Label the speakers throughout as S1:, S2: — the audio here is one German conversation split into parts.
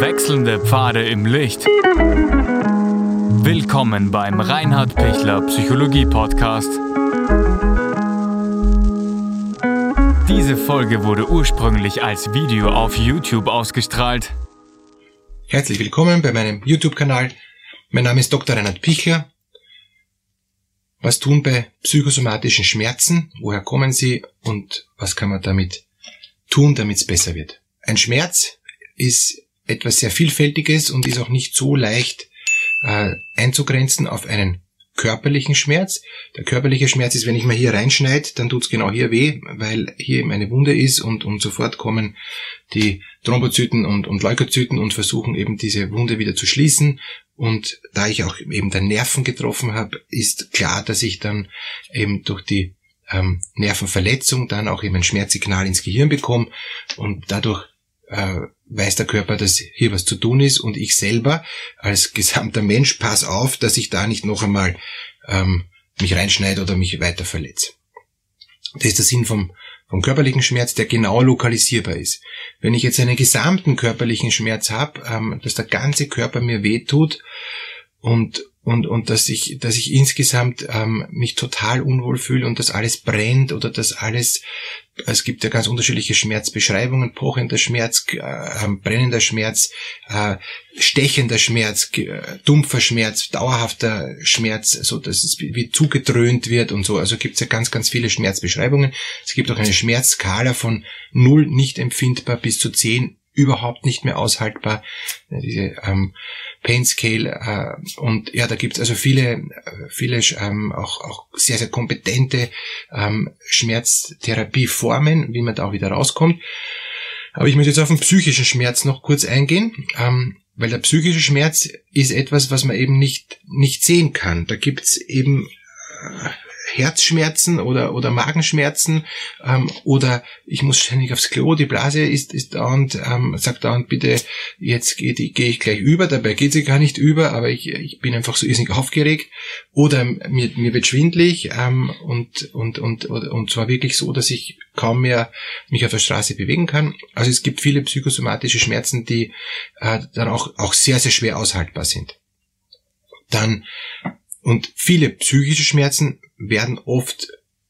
S1: Wechselnde Pfade im Licht. Willkommen beim Reinhard Pichler Psychologie Podcast. Diese Folge wurde ursprünglich als Video auf YouTube ausgestrahlt.
S2: Herzlich willkommen bei meinem YouTube-Kanal. Mein Name ist Dr. Reinhard Pichler. Was tun bei psychosomatischen Schmerzen? Woher kommen sie und was kann man damit tun, damit es besser wird? Ein Schmerz ist etwas sehr Vielfältiges und ist auch nicht so leicht äh, einzugrenzen auf einen körperlichen Schmerz. Der körperliche Schmerz ist, wenn ich mal hier reinschneide, dann tut's genau hier weh, weil hier eben eine Wunde ist und, und sofort kommen die Thrombozyten und, und Leukozyten und versuchen eben diese Wunde wieder zu schließen. Und da ich auch eben den Nerven getroffen habe, ist klar, dass ich dann eben durch die ähm, Nervenverletzung dann auch eben ein Schmerzsignal ins Gehirn bekomme und dadurch äh, weiß der Körper, dass hier was zu tun ist und ich selber als gesamter Mensch pass auf, dass ich da nicht noch einmal ähm, mich reinschneide oder mich weiter verletze. Das ist der Sinn vom, vom körperlichen Schmerz, der genau lokalisierbar ist. Wenn ich jetzt einen gesamten körperlichen Schmerz habe, ähm, dass der ganze Körper mir wehtut und und, und dass ich, dass ich insgesamt ähm, mich total unwohl fühle und dass alles brennt oder dass alles, es gibt ja ganz unterschiedliche Schmerzbeschreibungen, pochender Schmerz, äh, brennender Schmerz, äh, stechender Schmerz, äh, dumpfer Schmerz, dauerhafter Schmerz, so dass es wie zugedröhnt wird und so. Also gibt es ja ganz, ganz viele Schmerzbeschreibungen. Es gibt auch eine Schmerzskala von null nicht empfindbar bis zu zehn überhaupt nicht mehr aushaltbar. Diese ähm, Pain Scale äh, und ja, da gibt's also viele, äh, viele ähm, auch, auch sehr, sehr kompetente ähm, Schmerztherapieformen, wie man da auch wieder rauskommt. Aber ich möchte jetzt auf den psychischen Schmerz noch kurz eingehen, ähm, weil der psychische Schmerz ist etwas, was man eben nicht, nicht sehen kann. Da gibt's eben äh, Herzschmerzen oder, oder Magenschmerzen ähm, oder ich muss ständig aufs Klo, die Blase ist, ist dauernd, ähm, sagt dauernd bitte, jetzt gehe geh ich gleich über, dabei geht sie gar nicht über, aber ich, ich bin einfach so irrsinnig aufgeregt oder mir, mir wird schwindlig ähm, und, und, und, und zwar wirklich so, dass ich kaum mehr mich auf der Straße bewegen kann. Also es gibt viele psychosomatische Schmerzen, die äh, dann auch, auch sehr, sehr schwer aushaltbar sind. Dann und viele psychische Schmerzen werden oft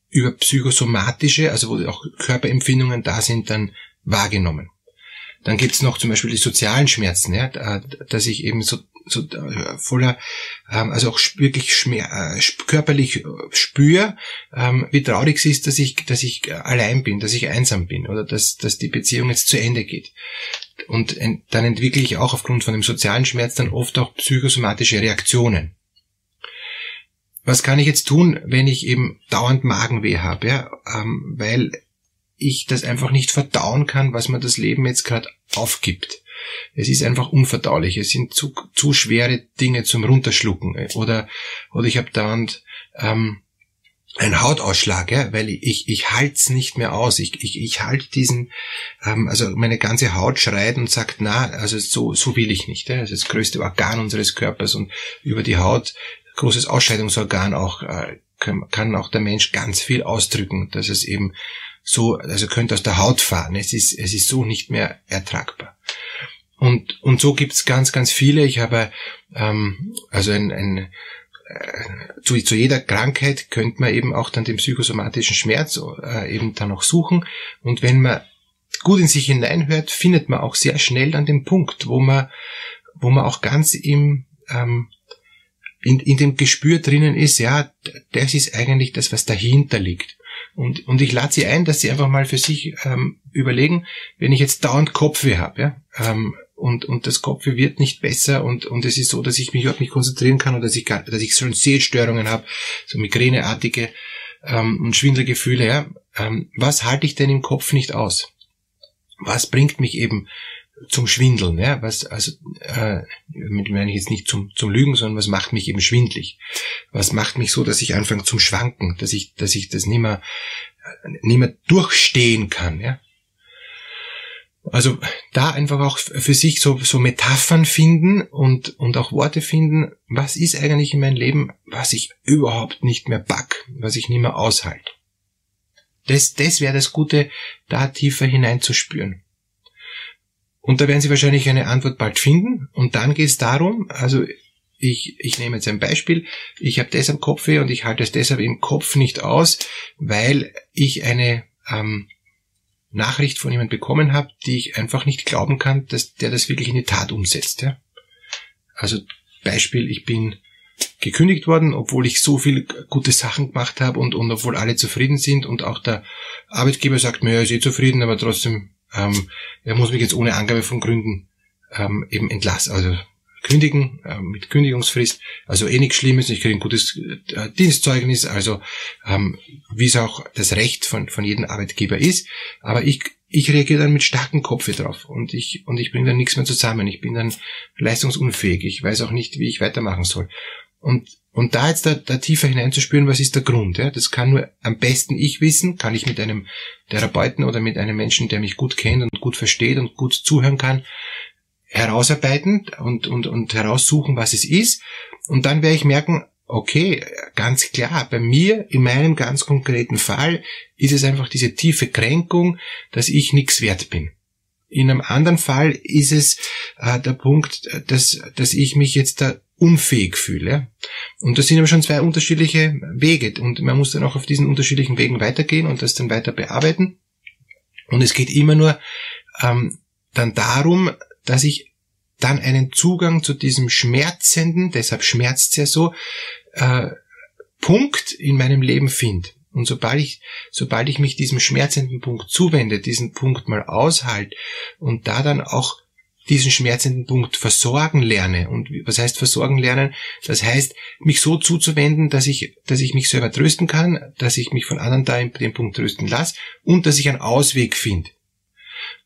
S2: über psychosomatische, also wo auch Körperempfindungen da sind, dann wahrgenommen. Dann gibt's noch zum Beispiel die sozialen Schmerzen, ja, dass ich eben so, so äh, voller, ähm, also auch wirklich schmer, äh, körperlich spüre, ähm, wie traurig es ist, dass ich, dass ich allein bin, dass ich einsam bin oder dass, dass die Beziehung jetzt zu Ende geht. Und dann entwickle ich auch aufgrund von dem sozialen Schmerz dann oft auch psychosomatische Reaktionen was kann ich jetzt tun, wenn ich eben dauernd Magenweh habe, ja? Ähm, weil ich das einfach nicht verdauen kann, was mir das Leben jetzt gerade aufgibt. Es ist einfach unverdaulich. Es sind zu, zu schwere Dinge zum Runterschlucken. Oder, oder ich habe dauernd ähm, einen Hautausschlag, ja, weil ich, ich, ich halte es nicht mehr aus. Ich, ich, ich halte diesen, ähm, also meine ganze Haut schreit und sagt, na, also so, so will ich nicht. Ja. Das ist das größte Organ unseres Körpers und über die Haut großes Ausscheidungsorgan auch, äh, kann auch der Mensch ganz viel ausdrücken, dass es eben so, also könnte aus der Haut fahren. Es ist, es ist so nicht mehr ertragbar. Und, und so gibt's ganz, ganz viele. Ich habe ähm, also ein, ein äh, zu, zu jeder Krankheit könnte man eben auch dann den psychosomatischen Schmerz äh, eben dann auch suchen. Und wenn man gut in sich hineinhört, findet man auch sehr schnell dann den Punkt, wo man, wo man auch ganz im ähm, in, in dem Gespür drinnen ist, ja, das ist eigentlich das, was dahinter liegt. Und, und ich lade Sie ein, dass Sie einfach mal für sich ähm, überlegen, wenn ich jetzt dauernd Kopfweh habe, ja, ähm, und, und das Kopfweh wird nicht besser und, und es ist so, dass ich mich überhaupt nicht konzentrieren kann oder dass ich, gar, dass ich schon Sehstörungen habe, so migräneartige ähm, und Schwindelgefühle, ja, ähm, was halte ich denn im Kopf nicht aus? Was bringt mich eben zum Schwindeln, ja, was, also, äh, mit meine ich jetzt nicht zum, zum Lügen, sondern was macht mich eben schwindlig? Was macht mich so, dass ich anfange zum Schwanken, dass ich, dass ich das nicht mehr, nicht mehr durchstehen kann, ja? Also da einfach auch für sich so, so Metaphern finden und, und auch Worte finden, was ist eigentlich in meinem Leben, was ich überhaupt nicht mehr back, was ich nicht mehr aushalte. Das, das wäre das Gute, da tiefer hineinzuspüren. Und da werden Sie wahrscheinlich eine Antwort bald finden. Und dann geht es darum, also ich, ich nehme jetzt ein Beispiel, ich habe deshalb Kopfweh und ich halte es deshalb im Kopf nicht aus, weil ich eine ähm, Nachricht von jemand bekommen habe, die ich einfach nicht glauben kann, dass der das wirklich in die Tat umsetzt. Ja? Also Beispiel, ich bin gekündigt worden, obwohl ich so viele gute Sachen gemacht habe und, und obwohl alle zufrieden sind und auch der Arbeitgeber sagt mir, er ist eh zufrieden, aber trotzdem, ähm, er muss mich jetzt ohne Angabe von Gründen ähm, eben entlassen, also kündigen äh, mit Kündigungsfrist. Also eh nichts Schlimmes, ich kriege ein gutes äh, Dienstzeugnis, also ähm, wie es auch das Recht von, von jedem Arbeitgeber ist. Aber ich, ich reagiere dann mit starkem Kopf drauf und ich, und ich bringe dann nichts mehr zusammen. Ich bin dann leistungsunfähig. Ich weiß auch nicht, wie ich weitermachen soll. Und, und da jetzt da, da tiefer hineinzuspüren, was ist der Grund? Ja? Das kann nur am besten ich wissen, kann ich mit einem Therapeuten oder mit einem Menschen, der mich gut kennt und gut versteht und gut zuhören kann, herausarbeiten und, und, und heraussuchen, was es ist. Und dann werde ich merken, okay, ganz klar, bei mir, in meinem ganz konkreten Fall, ist es einfach diese tiefe Kränkung, dass ich nichts wert bin. In einem anderen Fall ist es äh, der Punkt, dass, dass ich mich jetzt da unfähig fühle. Und das sind aber schon zwei unterschiedliche Wege. Und man muss dann auch auf diesen unterschiedlichen Wegen weitergehen und das dann weiter bearbeiten. Und es geht immer nur ähm, dann darum, dass ich dann einen Zugang zu diesem schmerzenden, deshalb schmerzt es ja so, äh, Punkt in meinem Leben finde. Und sobald ich, sobald ich mich diesem schmerzenden Punkt zuwende, diesen Punkt mal aushalte und da dann auch diesen schmerzenden Punkt versorgen lerne. Und was heißt versorgen lernen? Das heißt, mich so zuzuwenden, dass ich, dass ich mich selber trösten kann, dass ich mich von anderen da in dem Punkt trösten lasse und dass ich einen Ausweg finde.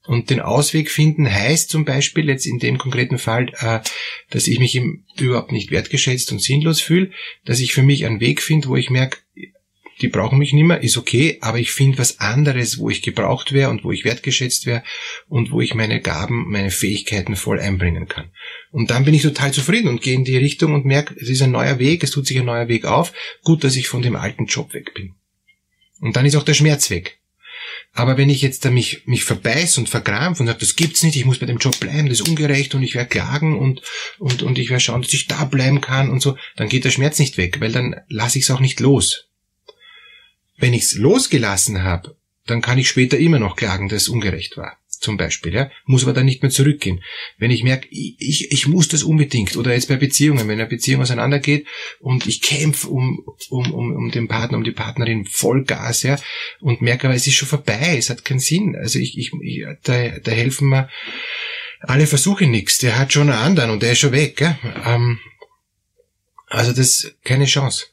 S2: Und den Ausweg finden heißt zum Beispiel jetzt in dem konkreten Fall, äh, dass ich mich überhaupt nicht wertgeschätzt und sinnlos fühle, dass ich für mich einen Weg finde, wo ich merke, die brauchen mich nicht mehr, ist okay, aber ich finde was anderes, wo ich gebraucht wäre und wo ich wertgeschätzt wäre und wo ich meine Gaben, meine Fähigkeiten voll einbringen kann. Und dann bin ich total zufrieden und gehe in die Richtung und merke, es ist ein neuer Weg, es tut sich ein neuer Weg auf, gut, dass ich von dem alten Job weg bin. Und dann ist auch der Schmerz weg. Aber wenn ich jetzt da mich, mich verbeiß und verkrampf und sage, das gibt's nicht, ich muss bei dem Job bleiben, das ist ungerecht und ich werde klagen und, und, und ich werde schauen, dass ich da bleiben kann und so, dann geht der Schmerz nicht weg, weil dann lasse ich es auch nicht los. Wenn ich es losgelassen habe, dann kann ich später immer noch klagen, dass es ungerecht war zum Beispiel, ja, muss aber dann nicht mehr zurückgehen. Wenn ich merke, ich, ich muss das unbedingt, oder jetzt bei Beziehungen, wenn eine Beziehung auseinandergeht und ich kämpfe um, um, um, um den Partner, um die Partnerin Vollgas, ja, und merke aber, es ist schon vorbei, es hat keinen Sinn. Also ich, ich, ich da, da helfen mir alle Versuche nichts. Der hat schon einen anderen und der ist schon weg, ja. Ähm, also das keine Chance.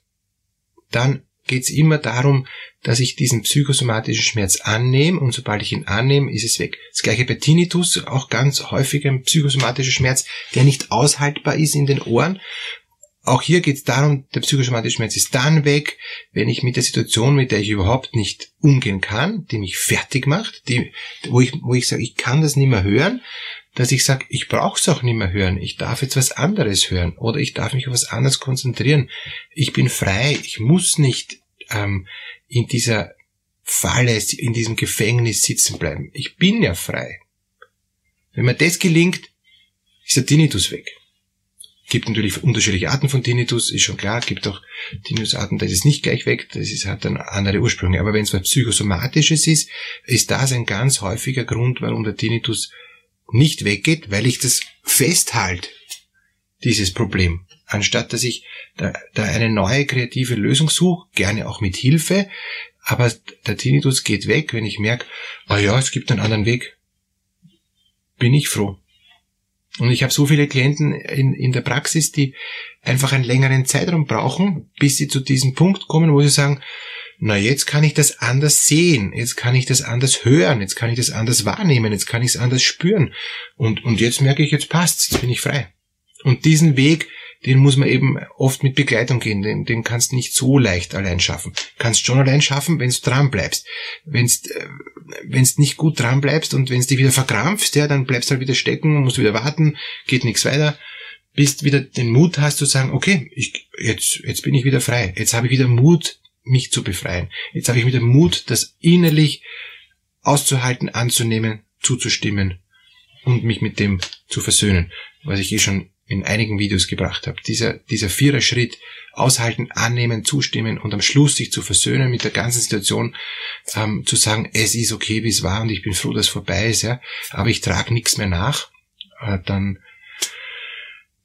S2: Dann geht es immer darum, dass ich diesen psychosomatischen Schmerz annehme und sobald ich ihn annehme, ist es weg. Das gleiche bei Tinnitus, auch ganz häufig ein psychosomatischer Schmerz, der nicht aushaltbar ist in den Ohren. Auch hier geht es darum, der psychosomatische Schmerz ist dann weg, wenn ich mit der Situation, mit der ich überhaupt nicht umgehen kann, die mich fertig macht, die, wo ich, wo ich sage, ich kann das nicht mehr hören, dass ich sage, ich brauche es auch nicht mehr hören, ich darf jetzt was anderes hören oder ich darf mich auf was anderes konzentrieren. Ich bin frei, ich muss nicht ähm, in dieser Falle, in diesem Gefängnis sitzen bleiben. Ich bin ja frei. Wenn mir das gelingt, ist der Tinnitus weg. Gibt natürlich unterschiedliche Arten von Tinnitus, ist schon klar. Gibt auch Tinnitusarten, da ist es nicht gleich weg, das ist, hat dann andere Ursprünge. Aber wenn es was Psychosomatisches ist, ist das ein ganz häufiger Grund, warum der Tinnitus nicht weggeht, weil ich das festhalte, dieses Problem anstatt dass ich da, da eine neue kreative Lösung suche, gerne auch mit Hilfe, aber der Tinnitus geht weg, wenn ich merke, ah ja, es gibt einen anderen Weg, bin ich froh. Und ich habe so viele Klienten in, in der Praxis, die einfach einen längeren Zeitraum brauchen, bis sie zu diesem Punkt kommen, wo sie sagen, na jetzt kann ich das anders sehen, jetzt kann ich das anders hören, jetzt kann ich das anders wahrnehmen, jetzt kann ich es anders spüren. Und, und jetzt merke ich, jetzt passt's, jetzt bin ich frei. Und diesen Weg den muss man eben oft mit Begleitung gehen, den, den kannst du nicht so leicht allein schaffen. Kannst schon allein schaffen, wenn du dran bleibst. Wenn du äh, nicht gut dran bleibst und wenn du dich wieder verkrampfst, ja, dann bleibst du halt wieder stecken, musst wieder warten, geht nichts weiter, bis wieder den Mut hast zu sagen, okay, ich, jetzt, jetzt bin ich wieder frei, jetzt habe ich wieder Mut, mich zu befreien. Jetzt habe ich wieder Mut, das innerlich auszuhalten, anzunehmen, zuzustimmen und mich mit dem zu versöhnen, was ich eh schon in einigen Videos gebracht habe. Dieser, dieser vierer Schritt, aushalten, annehmen, zustimmen und am Schluss sich zu versöhnen mit der ganzen Situation, ähm, zu sagen, es ist okay, wie es war und ich bin froh, dass es vorbei ist, ja, aber ich trage nichts mehr nach, äh, dann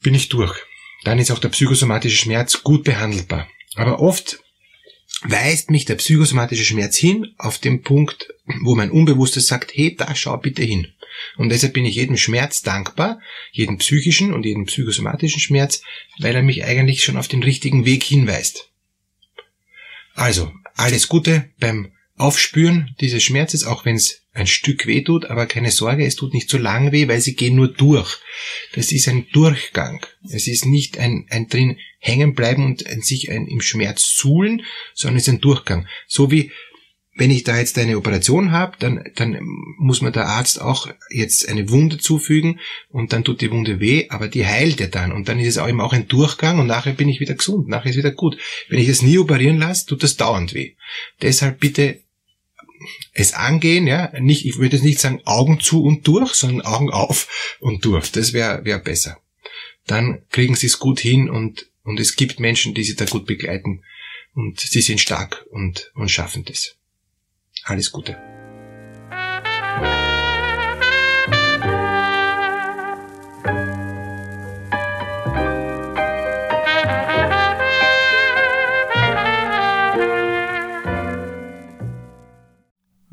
S2: bin ich durch. Dann ist auch der psychosomatische Schmerz gut behandelbar. Aber oft weist mich der psychosomatische Schmerz hin auf den Punkt, wo mein Unbewusstes sagt, hey, da schau bitte hin. Und deshalb bin ich jedem Schmerz dankbar, jedem psychischen und jedem psychosomatischen Schmerz, weil er mich eigentlich schon auf den richtigen Weg hinweist. Also, alles Gute beim Aufspüren dieses Schmerzes, auch wenn es ein Stück weh tut, aber keine Sorge, es tut nicht so lang weh, weil sie gehen nur durch. Das ist ein Durchgang. Es ist nicht ein, ein drin hängen bleiben und ein, sich ein, im Schmerz suhlen, sondern es ist ein Durchgang. So wie wenn ich da jetzt eine Operation habe, dann, dann muss man der Arzt auch jetzt eine Wunde zufügen und dann tut die Wunde weh, aber die heilt ja dann und dann ist es auch eben auch ein Durchgang und nachher bin ich wieder gesund, nachher ist wieder gut. Wenn ich es nie operieren lasse, tut das dauernd weh. Deshalb bitte es angehen, ja, nicht, ich würde jetzt nicht sagen Augen zu und durch, sondern Augen auf und durch. Das wäre wär besser. Dann kriegen sie es gut hin und, und es gibt Menschen, die sie da gut begleiten und sie sind stark und, und schaffen das. Alles Gute.